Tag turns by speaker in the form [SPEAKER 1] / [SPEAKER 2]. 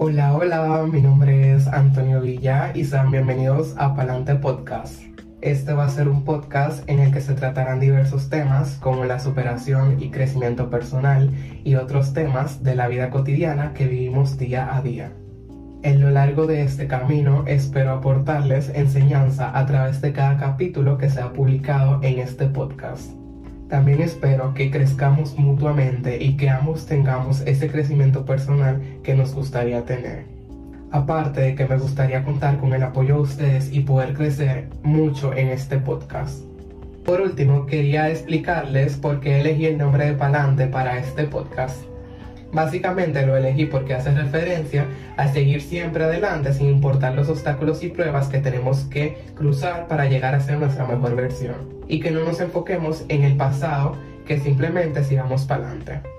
[SPEAKER 1] Hola, hola, mi nombre es Antonio Villa y sean bienvenidos a Palante Podcast. Este va a ser un podcast en el que se tratarán diversos temas como la superación y crecimiento personal y otros temas de la vida cotidiana que vivimos día a día. En lo largo de este camino espero aportarles enseñanza a través de cada capítulo que se ha publicado en este podcast. También espero que crezcamos mutuamente y que ambos tengamos ese crecimiento personal que nos gustaría tener. Aparte de que me gustaría contar con el apoyo de ustedes y poder crecer mucho en este podcast. Por último, quería explicarles por qué elegí el nombre de Palante para este podcast. Básicamente lo elegí porque hace referencia a seguir siempre adelante sin importar los obstáculos y pruebas que tenemos que cruzar para llegar a ser nuestra mejor versión. Y que no nos enfoquemos en el pasado, que simplemente sigamos para adelante.